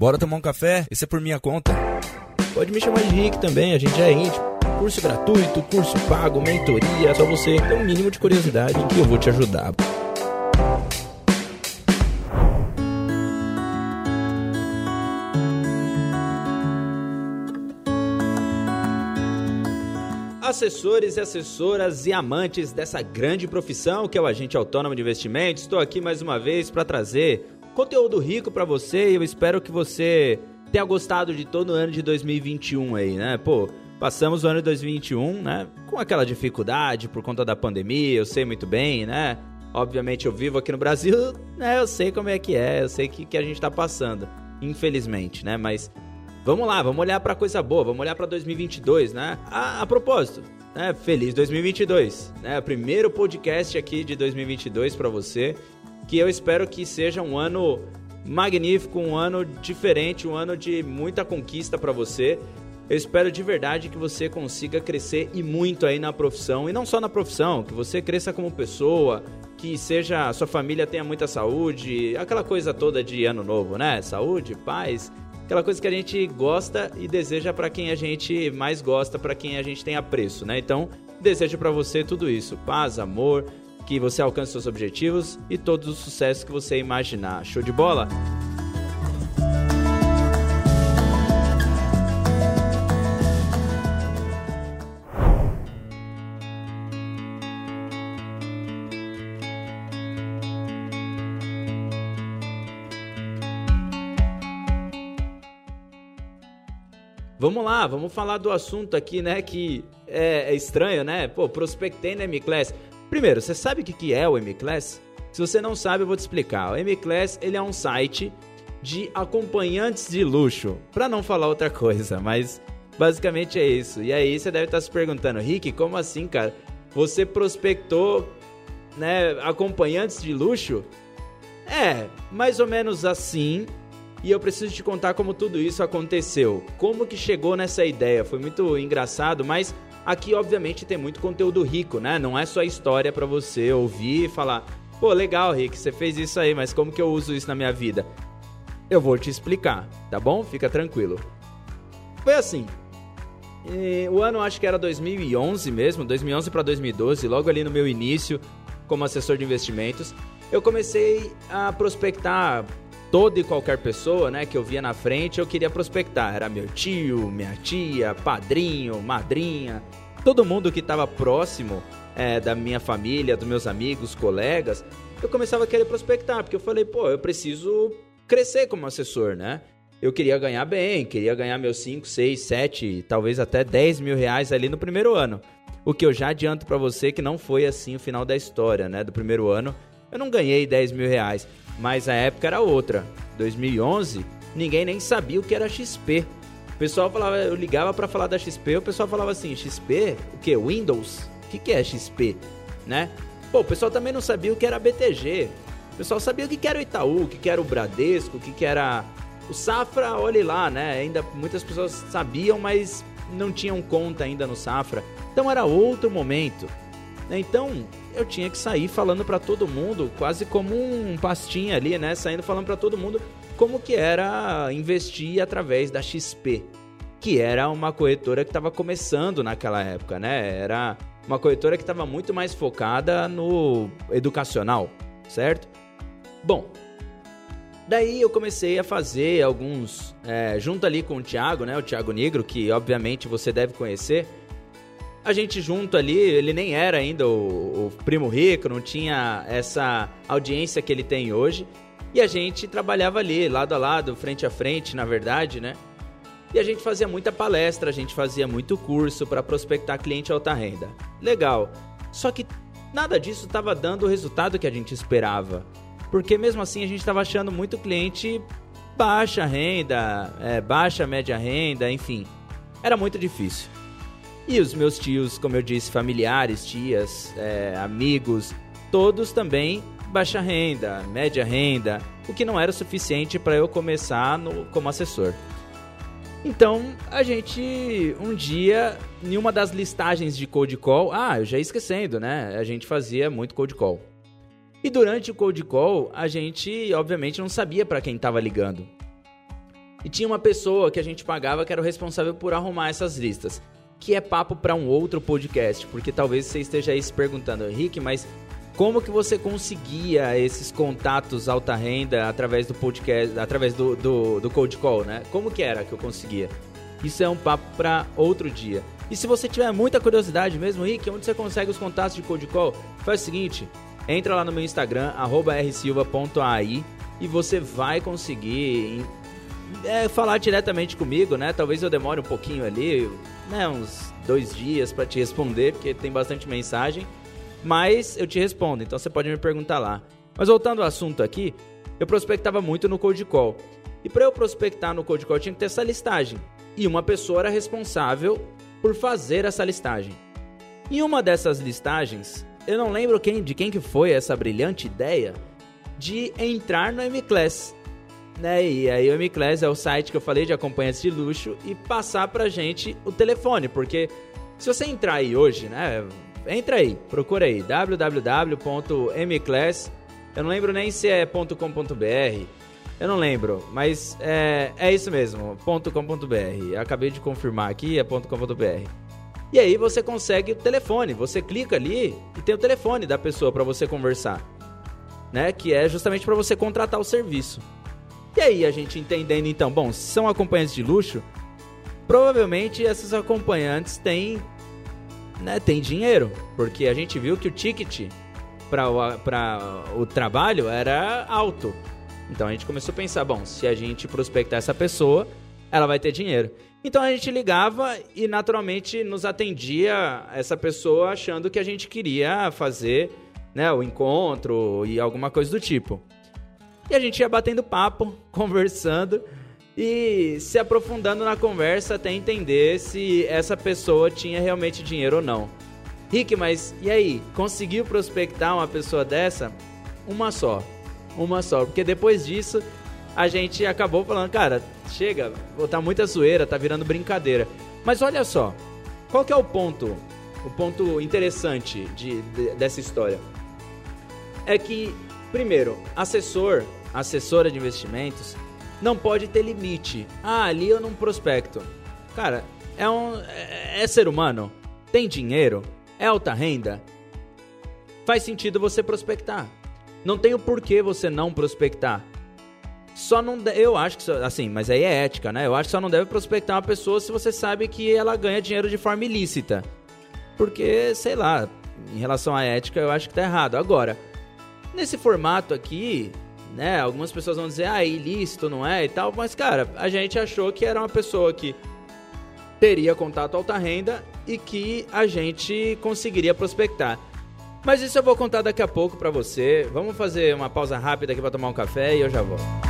Bora tomar um café? Esse é por minha conta. Pode me chamar de Rick também, a gente é íntimo. Curso gratuito, curso pago, mentoria, só você ter um mínimo de curiosidade que eu vou te ajudar. Assessores e assessoras e amantes dessa grande profissão que é o agente autônomo de investimentos, estou aqui mais uma vez para trazer conteúdo rico para você e eu espero que você tenha gostado de todo o ano de 2021 aí, né? Pô, passamos o ano de 2021, né? Com aquela dificuldade por conta da pandemia, eu sei muito bem, né? Obviamente eu vivo aqui no Brasil, né? Eu sei como é que é, eu sei que, que a gente tá passando, infelizmente, né? Mas Vamos lá, vamos olhar para coisa boa, vamos olhar para 2022, né? A, a propósito, né? Feliz 2022, né? Primeiro podcast aqui de 2022 para você, que eu espero que seja um ano magnífico, um ano diferente, um ano de muita conquista para você. Eu espero de verdade que você consiga crescer e muito aí na profissão, e não só na profissão, que você cresça como pessoa, que seja a sua família tenha muita saúde, aquela coisa toda de ano novo, né? Saúde, paz, aquela coisa que a gente gosta e deseja para quem a gente mais gosta, para quem a gente tem apreço, né? Então, desejo para você tudo isso: paz, amor, que você alcance seus objetivos e todos os sucessos que você imaginar. Show de bola? Vamos lá, vamos falar do assunto aqui, né? Que é, é estranho, né? Pô, prospectei na M-Class. Primeiro, você sabe o que é o M-Class? Se você não sabe, eu vou te explicar. O M-Class ele é um site de acompanhantes de luxo, para não falar outra coisa, mas basicamente é isso. E aí você deve estar se perguntando, Rick, como assim, cara? Você prospectou, né, acompanhantes de luxo? É, mais ou menos assim, e eu preciso te contar como tudo isso aconteceu. Como que chegou nessa ideia? Foi muito engraçado, mas aqui obviamente tem muito conteúdo rico, né? Não é só história para você ouvir e falar: "Pô, legal, Rick, você fez isso aí, mas como que eu uso isso na minha vida?" Eu vou te explicar, tá bom? Fica tranquilo. Foi assim. o ano acho que era 2011 mesmo, 2011 para 2012, logo ali no meu início como assessor de investimentos, eu comecei a prospectar toda e qualquer pessoa, né, que eu via na frente, eu queria prospectar. Era meu tio, minha tia, padrinho, madrinha, todo mundo que estava próximo é, da minha família, dos meus amigos, colegas, eu começava a querer prospectar, porque eu falei, pô, eu preciso crescer como assessor, né? Eu queria ganhar bem, queria ganhar meus 5, 6, 7, talvez até 10 mil reais ali no primeiro ano. O que eu já adianto para você que não foi assim o final da história, né? Do primeiro ano, eu não ganhei 10 mil reais. Mas a época era outra. 2011, ninguém nem sabia o que era XP. O pessoal falava, eu ligava para falar da XP, o pessoal falava assim, XP? O que? Windows? O que, que é XP? Né? Pô, o pessoal também não sabia o que era BTG. O pessoal sabia o que, que era o Itaú, o que, que era o Bradesco, o que, que era o Safra, olhe lá, né? Ainda muitas pessoas sabiam, mas não tinham conta ainda no Safra. Então era outro momento. Então, eu tinha que sair falando para todo mundo, quase como um pastinha ali, né? Saindo falando para todo mundo como que era investir através da XP, que era uma corretora que estava começando naquela época, né? Era uma corretora que estava muito mais focada no educacional, certo? Bom, daí eu comecei a fazer alguns, é, junto ali com o Thiago, né? O Thiago Negro, que obviamente você deve conhecer a gente junto ali, ele nem era ainda o, o, primo rico, não tinha essa audiência que ele tem hoje. E a gente trabalhava ali, lado a lado, frente a frente, na verdade, né? E a gente fazia muita palestra, a gente fazia muito curso para prospectar cliente alta renda. Legal. Só que nada disso estava dando o resultado que a gente esperava. Porque mesmo assim a gente estava achando muito cliente baixa renda, é, baixa média renda, enfim. Era muito difícil. E os meus tios, como eu disse, familiares, tias, é, amigos, todos também baixa renda, média renda, o que não era o suficiente para eu começar no, como assessor. Então, a gente, um dia, em uma das listagens de cold call, ah, eu já ia esquecendo, né? A gente fazia muito cold call. E durante o cold call, a gente, obviamente, não sabia para quem estava ligando. E tinha uma pessoa que a gente pagava que era o responsável por arrumar essas listas. Que é papo para um outro podcast, porque talvez você esteja aí se perguntando, Henrique, mas como que você conseguia esses contatos alta renda através do podcast, através do, do, do Cold Call, né? Como que era que eu conseguia? Isso é um papo para outro dia. E se você tiver muita curiosidade mesmo, Rick, onde você consegue os contatos de Cold Call? Faz o seguinte, entra lá no meu Instagram, rsilva.ai e você vai conseguir é, falar diretamente comigo, né? Talvez eu demore um pouquinho ali, né? Uns dois dias para te responder, porque tem bastante mensagem mas eu te respondo, então você pode me perguntar lá. Mas voltando ao assunto aqui, eu prospectava muito no Cold Call. E para eu prospectar no Cold Call tinha que ter essa listagem. E uma pessoa era responsável por fazer essa listagem. Em uma dessas listagens, eu não lembro quem, de quem que foi essa brilhante ideia de entrar no M-Class. Né? E aí o M-Class é o site que eu falei de acompanhantes de luxo e passar pra gente o telefone, porque se você entrar aí hoje, né, entra aí, procura aí, www.mclass, eu não lembro nem se é .com.br, eu não lembro, mas é, é isso mesmo, .com.br, acabei de confirmar aqui, é .com.br. E aí você consegue o telefone, você clica ali e tem o telefone da pessoa para você conversar, né? Que é justamente para você contratar o serviço. E aí a gente entendendo então, bom, se são acompanhantes de luxo, provavelmente esses acompanhantes têm né, tem dinheiro. Porque a gente viu que o ticket para o, o trabalho era alto. Então a gente começou a pensar, bom, se a gente prospectar essa pessoa, ela vai ter dinheiro. Então a gente ligava e naturalmente nos atendia essa pessoa achando que a gente queria fazer né, o encontro e alguma coisa do tipo. E a gente ia batendo papo, conversando e se aprofundando na conversa até entender se essa pessoa tinha realmente dinheiro ou não. Rick, mas e aí? Conseguiu prospectar uma pessoa dessa? Uma só. Uma só. Porque depois disso, a gente acabou falando, cara, chega, tá muita zoeira, tá virando brincadeira. Mas olha só, qual que é o ponto? O ponto interessante de, de dessa história? É que, primeiro, assessor, assessora de investimentos, não pode ter limite. Ah, ali eu não prospecto. Cara, é um é, é ser humano, tem dinheiro, é alta renda. Faz sentido você prospectar. Não tem o porquê você não prospectar. Só não de... eu acho que assim, mas aí é ética, né? Eu acho que só não deve prospectar uma pessoa se você sabe que ela ganha dinheiro de forma ilícita. Porque, sei lá, em relação à ética, eu acho que tá errado. Agora, nesse formato aqui, né? Algumas pessoas vão dizer, ah, é ilícito, não é? E tal, mas, cara, a gente achou que era uma pessoa que teria contato alta renda e que a gente conseguiria prospectar. Mas isso eu vou contar daqui a pouco para você. Vamos fazer uma pausa rápida aqui para tomar um café e eu já volto.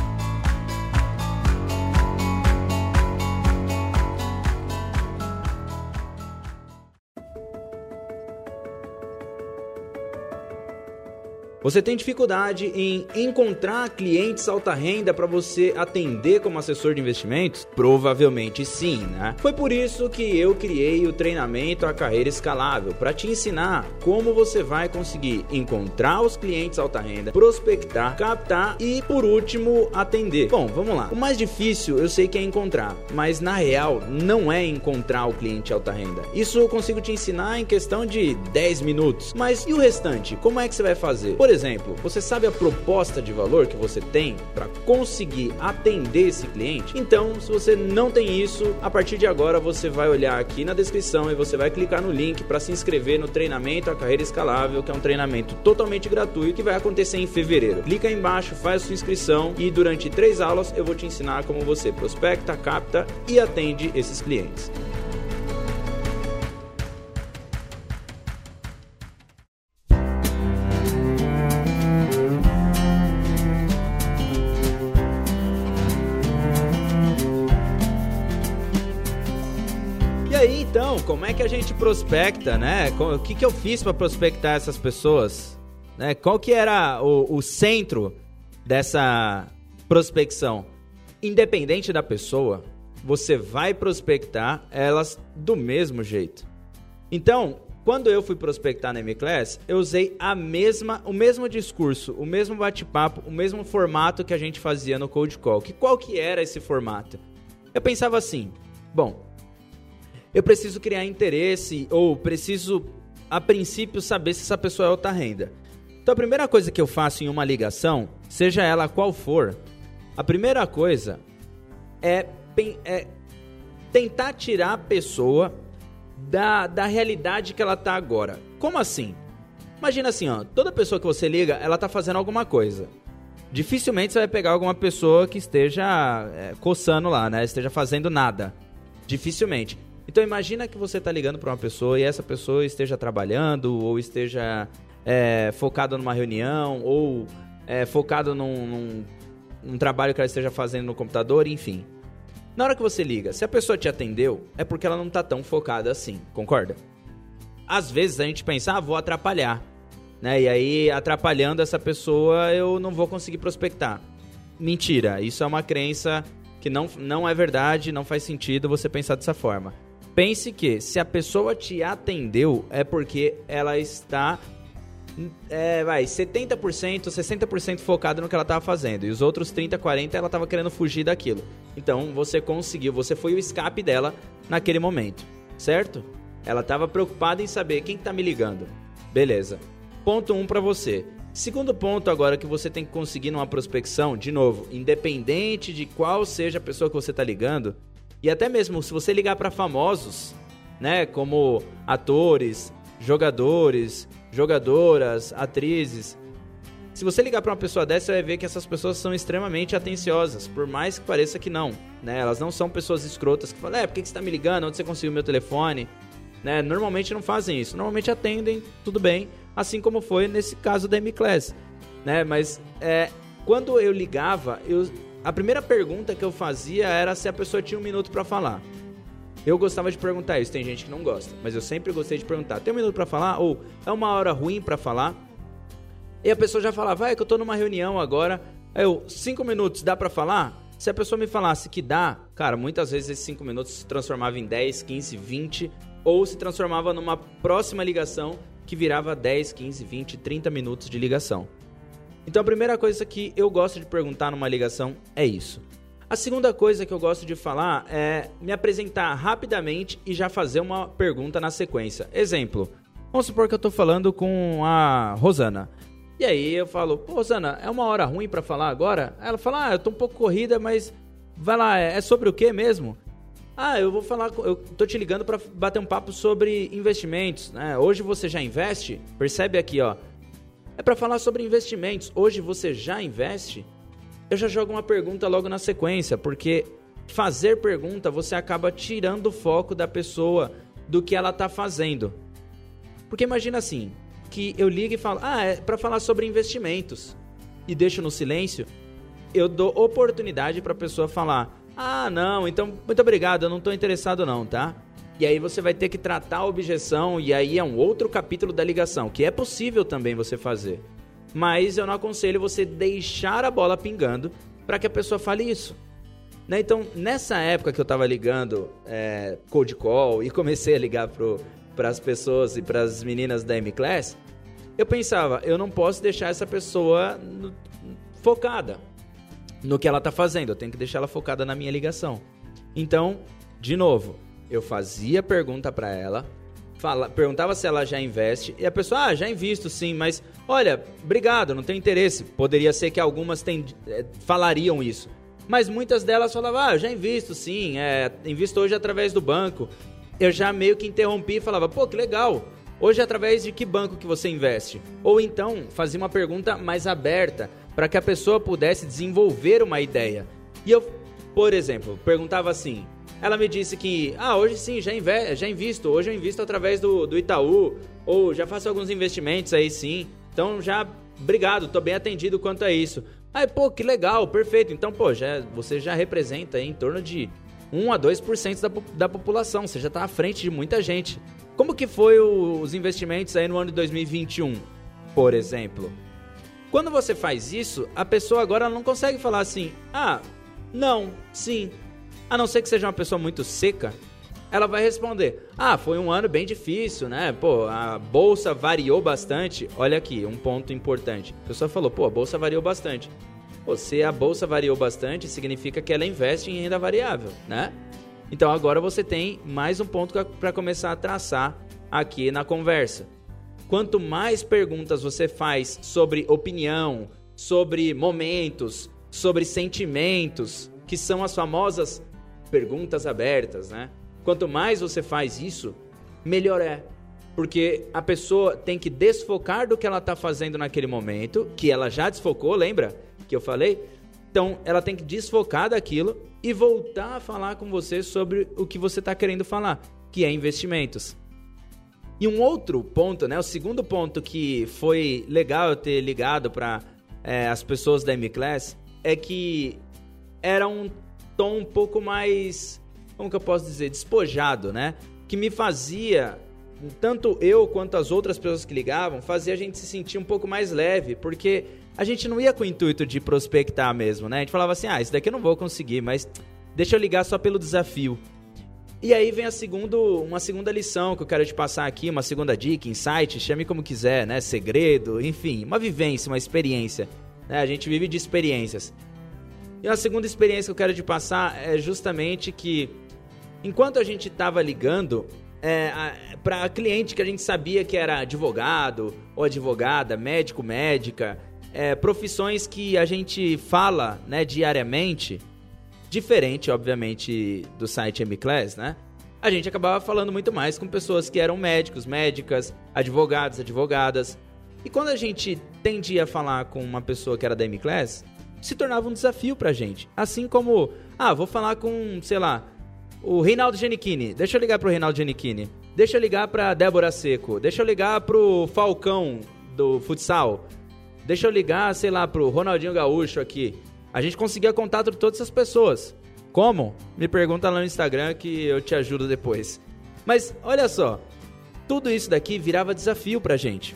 Você tem dificuldade em encontrar clientes alta renda para você atender como assessor de investimentos? Provavelmente sim, né? Foi por isso que eu criei o treinamento A Carreira Escalável para te ensinar como você vai conseguir encontrar os clientes alta renda, prospectar, captar e, por último, atender. Bom, vamos lá. O mais difícil eu sei que é encontrar, mas na real não é encontrar o cliente alta renda. Isso eu consigo te ensinar em questão de 10 minutos. Mas e o restante? Como é que você vai fazer? Por exemplo, você sabe a proposta de valor que você tem para conseguir atender esse cliente? Então, se você não tem isso, a partir de agora você vai olhar aqui na descrição e você vai clicar no link para se inscrever no treinamento A Carreira Escalável, que é um treinamento totalmente gratuito que vai acontecer em fevereiro. Clica aí embaixo, faz sua inscrição e durante três aulas eu vou te ensinar como você prospecta, capta e atende esses clientes. Prospecta, né? O que, que eu fiz para prospectar essas pessoas? Né? Qual que era o, o centro dessa prospecção? Independente da pessoa, você vai prospectar elas do mesmo jeito. Então, quando eu fui prospectar na M-Class, eu usei a mesma, o mesmo discurso, o mesmo bate-papo, o mesmo formato que a gente fazia no Cold Call. Que qual que era esse formato? Eu pensava assim, bom, eu preciso criar interesse ou preciso a princípio saber se essa pessoa é alta renda. Então a primeira coisa que eu faço em uma ligação, seja ela qual for, a primeira coisa é, é tentar tirar a pessoa da, da realidade que ela tá agora. Como assim? Imagina assim, ó, toda pessoa que você liga, ela tá fazendo alguma coisa. Dificilmente você vai pegar alguma pessoa que esteja é, coçando lá, né? Esteja fazendo nada. Dificilmente. Então imagina que você está ligando para uma pessoa e essa pessoa esteja trabalhando ou esteja é, focado numa reunião ou é, focado num, num, num trabalho que ela esteja fazendo no computador, enfim. Na hora que você liga, se a pessoa te atendeu, é porque ela não está tão focada assim, concorda? Às vezes a gente pensa, ah, vou atrapalhar. Né? E aí, atrapalhando essa pessoa, eu não vou conseguir prospectar. Mentira, isso é uma crença que não, não é verdade, não faz sentido você pensar dessa forma. Pense que se a pessoa te atendeu é porque ela está é, vai, 70%, 60% focada no que ela estava fazendo. E os outros 30, 40 ela estava querendo fugir daquilo. Então você conseguiu, você foi o escape dela naquele momento, certo? Ela estava preocupada em saber quem está me ligando. Beleza. Ponto 1 um para você. Segundo ponto agora que você tem que conseguir numa prospecção, de novo, independente de qual seja a pessoa que você está ligando, e até mesmo se você ligar para famosos, né, como atores, jogadores, jogadoras, atrizes, se você ligar para uma pessoa dessa, você vai ver que essas pessoas são extremamente atenciosas, por mais que pareça que não, né? Elas não são pessoas escrotas que falam, é, por que você está me ligando? Onde você conseguiu meu telefone? Né? Normalmente não fazem isso. Normalmente atendem, tudo bem, assim como foi nesse caso da M-Class, né? Mas é, quando eu ligava, eu a primeira pergunta que eu fazia era se a pessoa tinha um minuto para falar. Eu gostava de perguntar isso, tem gente que não gosta, mas eu sempre gostei de perguntar: tem um minuto para falar? Ou é uma hora ruim para falar? E a pessoa já falava: vai, que eu tô numa reunião agora. Aí eu, cinco minutos, dá para falar? Se a pessoa me falasse que dá, cara, muitas vezes esses cinco minutos se transformava em 10, 15, 20, ou se transformava numa próxima ligação que virava 10, 15, 20, 30 minutos de ligação. Então a primeira coisa que eu gosto de perguntar numa ligação é isso. A segunda coisa que eu gosto de falar é me apresentar rapidamente e já fazer uma pergunta na sequência. Exemplo, vamos supor que eu estou falando com a Rosana. E aí eu falo, Pô, Rosana, é uma hora ruim para falar agora? Ela fala, ah, eu tô um pouco corrida, mas vai lá, é, é sobre o que mesmo? Ah, eu vou falar, eu tô te ligando para bater um papo sobre investimentos, né? Hoje você já investe? Percebe aqui, ó é para falar sobre investimentos. Hoje você já investe? Eu já jogo uma pergunta logo na sequência, porque fazer pergunta você acaba tirando o foco da pessoa do que ela está fazendo. Porque imagina assim, que eu ligo e falo: "Ah, é para falar sobre investimentos" e deixo no silêncio, eu dou oportunidade para a pessoa falar: "Ah, não, então muito obrigado, eu não estou interessado não, tá?" E aí você vai ter que tratar a objeção, e aí é um outro capítulo da ligação, que é possível também você fazer. Mas eu não aconselho você deixar a bola pingando para que a pessoa fale isso. Né? Então, nessa época que eu estava ligando é, cold call e comecei a ligar para as pessoas e para as meninas da M-Class, eu pensava, eu não posso deixar essa pessoa no, focada no que ela está fazendo, eu tenho que deixar ela focada na minha ligação. Então, de novo, eu fazia pergunta para ela, fala, perguntava se ela já investe, e a pessoa, ah, já invisto sim, mas olha, obrigado, não tenho interesse. Poderia ser que algumas tem, é, falariam isso. Mas muitas delas falavam, ah, já invisto sim, é, invisto hoje através do banco. Eu já meio que interrompi e falava, pô, que legal. Hoje através de que banco que você investe? Ou então fazia uma pergunta mais aberta para que a pessoa pudesse desenvolver uma ideia. E eu, por exemplo, perguntava assim: ela me disse que, ah, hoje sim, já, inve já invisto, hoje eu invisto através do, do Itaú, ou já faço alguns investimentos aí sim. Então já, obrigado, tô bem atendido quanto a isso. Aí, pô, que legal, perfeito. Então, pô, já, você já representa em torno de 1 a 2% da, da população, você já tá à frente de muita gente. Como que foi o, os investimentos aí no ano de 2021, por exemplo? Quando você faz isso, a pessoa agora não consegue falar assim: "Ah, não, sim, a não ser que seja uma pessoa muito seca, ela vai responder: Ah, foi um ano bem difícil, né? Pô, a bolsa variou bastante. Olha aqui, um ponto importante. A pessoa falou: Pô, a bolsa variou bastante. Pô, se a bolsa variou bastante, significa que ela investe em renda variável, né? Então agora você tem mais um ponto para começar a traçar aqui na conversa. Quanto mais perguntas você faz sobre opinião, sobre momentos, sobre sentimentos, que são as famosas perguntas abertas, né? Quanto mais você faz isso, melhor é. Porque a pessoa tem que desfocar do que ela está fazendo naquele momento, que ela já desfocou, lembra que eu falei? Então, ela tem que desfocar daquilo e voltar a falar com você sobre o que você está querendo falar, que é investimentos. E um outro ponto, né? O segundo ponto que foi legal eu ter ligado para é, as pessoas da M-Class é que era um tom um pouco mais como que eu posso dizer, despojado, né? Que me fazia, tanto eu quanto as outras pessoas que ligavam, fazia a gente se sentir um pouco mais leve, porque a gente não ia com o intuito de prospectar mesmo, né? A gente falava assim, ah, isso daqui eu não vou conseguir, mas deixa eu ligar só pelo desafio. E aí vem a segundo, uma segunda lição que eu quero te passar aqui, uma segunda dica, insight, chame como quiser, né? Segredo, enfim, uma vivência, uma experiência. Né? A gente vive de experiências. E a segunda experiência que eu quero te passar é justamente que Enquanto a gente estava ligando é, para cliente que a gente sabia que era advogado ou advogada, médico, médica, é, profissões que a gente fala né, diariamente, diferente, obviamente, do site M-Class, né? A gente acabava falando muito mais com pessoas que eram médicos, médicas, advogados, advogadas. E quando a gente tendia a falar com uma pessoa que era da M-Class, se tornava um desafio pra gente. Assim como, ah, vou falar com, sei lá, o Reinaldo Genichini. Deixa eu ligar pro Reinaldo Genichini. Deixa eu ligar pra Débora Seco. Deixa eu ligar pro Falcão do futsal. Deixa eu ligar, sei lá, pro Ronaldinho Gaúcho aqui. A gente conseguia contato de todas essas pessoas. Como? Me pergunta lá no Instagram que eu te ajudo depois. Mas olha só, tudo isso daqui virava desafio pra gente.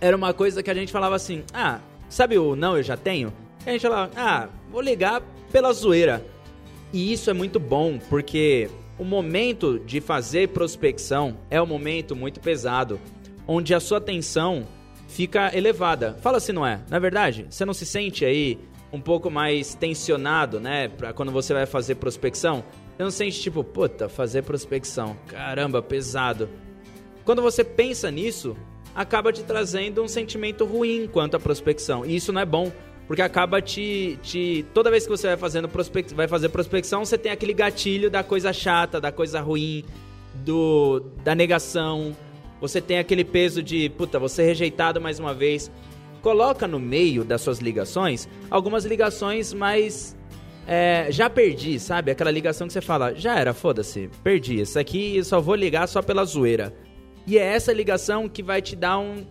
Era uma coisa que a gente falava assim: ah, sabe o não eu já tenho? A gente falava: ah, vou ligar pela zoeira. E isso é muito bom, porque o momento de fazer prospecção é um momento muito pesado, onde a sua atenção fica elevada. Fala se não é. Na é verdade, você não se sente aí um pouco mais tensionado, né, para quando você vai fazer prospecção? Você não sente tipo, puta, fazer prospecção, caramba, pesado. Quando você pensa nisso, acaba te trazendo um sentimento ruim quanto à prospecção. E isso não é bom, porque acaba te, te. Toda vez que você vai fazendo prospect, vai fazer prospecção, você tem aquele gatilho da coisa chata, da coisa ruim, do da negação. Você tem aquele peso de, puta, você rejeitado mais uma vez. Coloca no meio das suas ligações algumas ligações mais. É, já perdi, sabe? Aquela ligação que você fala, já era, foda-se, perdi. Isso aqui eu só vou ligar só pela zoeira. E é essa ligação que vai te dar um,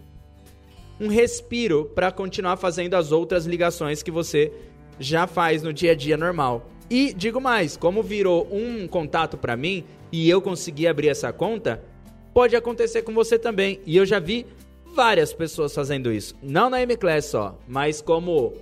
um respiro para continuar fazendo as outras ligações que você já faz no dia a dia normal. E digo mais, como virou um contato para mim e eu consegui abrir essa conta, pode acontecer com você também. E eu já vi várias pessoas fazendo isso, não na M-Class só, mas como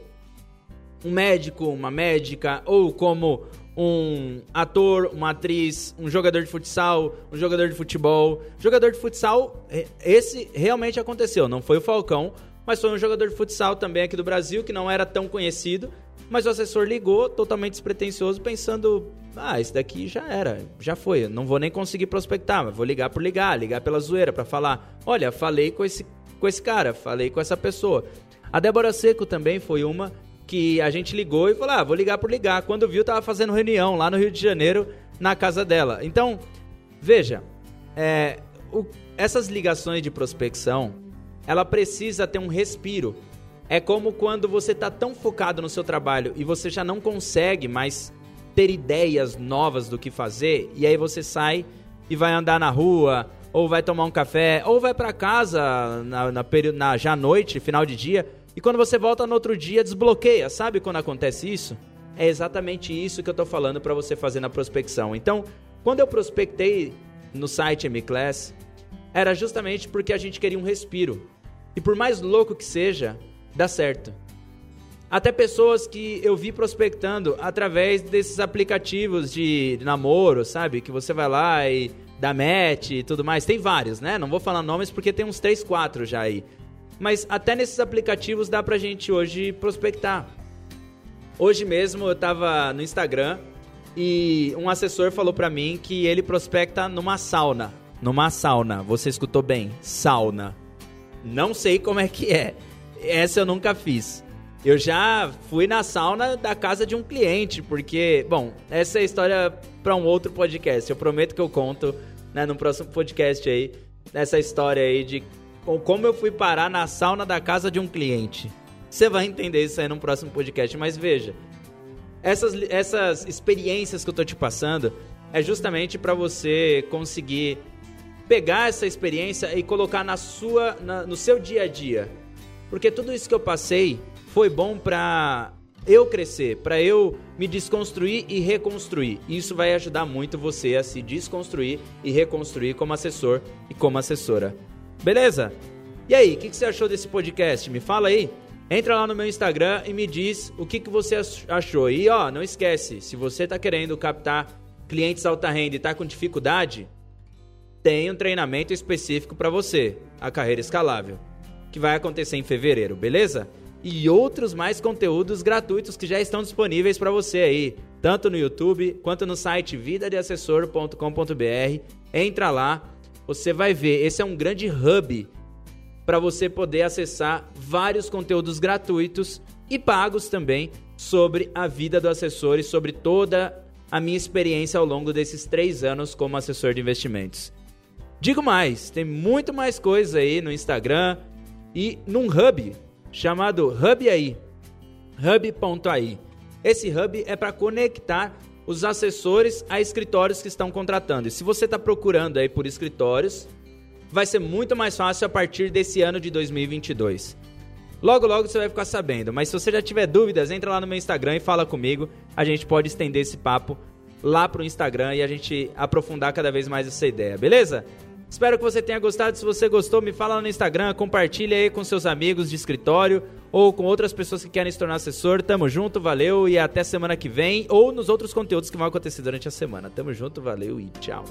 um médico, uma médica ou como um ator, uma atriz, um jogador de futsal, um jogador de futebol. Jogador de futsal, esse realmente aconteceu. Não foi o Falcão, mas foi um jogador de futsal também aqui do Brasil que não era tão conhecido. Mas o assessor ligou, totalmente despretensioso, pensando: ah, esse daqui já era, já foi. Não vou nem conseguir prospectar, mas vou ligar por ligar, ligar pela zoeira para falar: olha, falei com esse, com esse cara, falei com essa pessoa. A Débora Seco também foi uma que a gente ligou e falou: ah, vou ligar por ligar. Quando viu, tava fazendo reunião lá no Rio de Janeiro, na casa dela. Então, veja, é, o, essas ligações de prospecção, ela precisa ter um respiro. É como quando você está tão focado no seu trabalho e você já não consegue mais ter ideias novas do que fazer, e aí você sai e vai andar na rua, ou vai tomar um café, ou vai para casa na, na, na, já à noite, final de dia e quando você volta no outro dia, desbloqueia. Sabe quando acontece isso? É exatamente isso que eu estou falando para você fazer na prospecção. Então, quando eu prospectei no site MClass, era justamente porque a gente queria um respiro. E por mais louco que seja, dá certo. até pessoas que eu vi prospectando através desses aplicativos de namoro, sabe? Que você vai lá e dá match e tudo mais. Tem vários, né? Não vou falar nomes porque tem uns 3, 4 já aí. Mas até nesses aplicativos dá pra gente hoje prospectar. Hoje mesmo eu tava no Instagram e um assessor falou pra mim que ele prospecta numa sauna. Numa sauna. Você escutou bem? Sauna. Não sei como é que é. Essa eu nunca fiz. Eu já fui na sauna da casa de um cliente, porque, bom, essa é a história para um outro podcast. Eu prometo que eu conto, né, no próximo podcast aí, essa história aí de como eu fui parar na sauna da casa de um cliente. Você vai entender isso aí no próximo podcast, mas veja, essas, essas experiências que eu tô te passando é justamente para você conseguir pegar essa experiência e colocar na sua, na, no seu dia a dia. Porque tudo isso que eu passei foi bom para eu crescer, para eu me desconstruir e reconstruir. Isso vai ajudar muito você a se desconstruir e reconstruir como assessor e como assessora. Beleza? E aí, o que, que, você achou desse podcast? Me fala aí. Entra lá no meu Instagram e me diz o que, que você achou. E ó, não esquece, se você está querendo captar clientes alta renda e está com dificuldade, tem um treinamento específico para você, a carreira escalável, que vai acontecer em fevereiro, beleza? e outros mais conteúdos gratuitos que já estão disponíveis para você aí, tanto no YouTube quanto no site vidadeassessor.com.br. Entra lá, você vai ver, esse é um grande hub para você poder acessar vários conteúdos gratuitos e pagos também sobre a vida do assessor e sobre toda a minha experiência ao longo desses três anos como assessor de investimentos. Digo mais, tem muito mais coisa aí no Instagram e num hub chamado Hub AI. Hub.ai. Esse hub é para conectar os assessores a escritórios que estão contratando. E se você está procurando aí por escritórios, vai ser muito mais fácil a partir desse ano de 2022. Logo, logo você vai ficar sabendo. Mas se você já tiver dúvidas, entra lá no meu Instagram e fala comigo. A gente pode estender esse papo lá pro Instagram e a gente aprofundar cada vez mais essa ideia, beleza? Espero que você tenha gostado. Se você gostou, me fala no Instagram, compartilha aí com seus amigos de escritório ou com outras pessoas que querem se tornar assessor. Tamo junto, valeu e até semana que vem ou nos outros conteúdos que vão acontecer durante a semana. Tamo junto, valeu e tchau.